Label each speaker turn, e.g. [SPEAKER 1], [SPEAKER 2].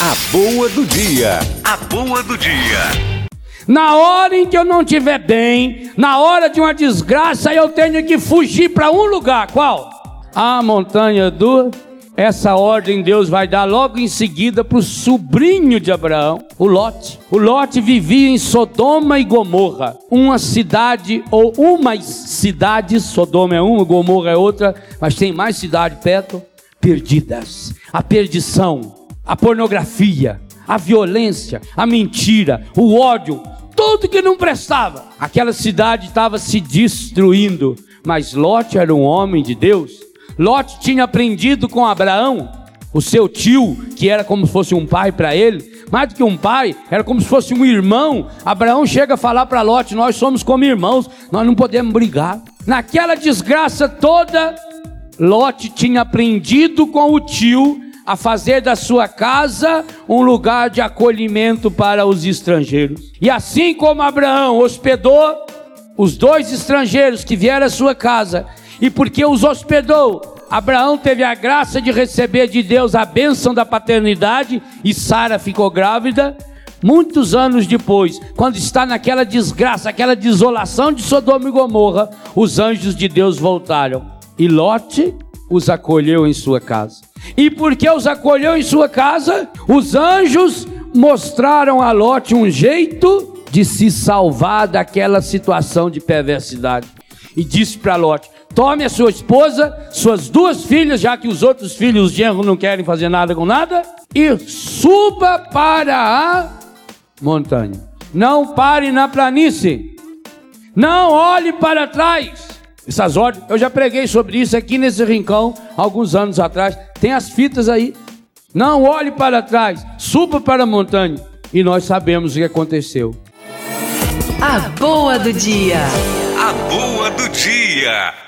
[SPEAKER 1] A boa do dia. A boa do dia.
[SPEAKER 2] Na hora em que eu não estiver bem, na hora de uma desgraça, eu tenho que fugir para um lugar. Qual? A montanha do. Essa ordem Deus vai dar logo em seguida para o sobrinho de Abraão, o Lote. O Lote vivia em Sodoma e Gomorra, uma cidade ou umas cidades, Sodoma é uma, Gomorra é outra, mas tem mais cidade perto, perdidas. A perdição, a pornografia, a violência, a mentira, o ódio, tudo que não prestava. Aquela cidade estava se destruindo, mas Lot era um homem de Deus. Lot tinha aprendido com Abraão, o seu tio, que era como se fosse um pai para ele, mais do que um pai, era como se fosse um irmão. Abraão chega a falar para Lot: Nós somos como irmãos, nós não podemos brigar. Naquela desgraça toda, Lot tinha aprendido com o tio a fazer da sua casa um lugar de acolhimento para os estrangeiros. E assim como Abraão hospedou os dois estrangeiros que vieram à sua casa, e porque os hospedou, Abraão teve a graça de receber de Deus a bênção da paternidade e Sara ficou grávida. Muitos anos depois, quando está naquela desgraça, aquela desolação de Sodoma e Gomorra, os anjos de Deus voltaram e Lote os acolheu em sua casa. E porque os acolheu em sua casa, os anjos mostraram a Lote um jeito de se salvar daquela situação de perversidade. E disse para Lote: Tome a sua esposa, suas duas filhas, já que os outros filhos, os genros, não querem fazer nada com nada, e suba para a montanha. Não pare na planície. Não olhe para trás. Essas ordens, eu já preguei sobre isso aqui nesse rincão alguns anos atrás. Tem as fitas aí. Não olhe para trás, suba para a montanha. E nós sabemos o que aconteceu.
[SPEAKER 3] A boa do dia.
[SPEAKER 1] A boa do dia.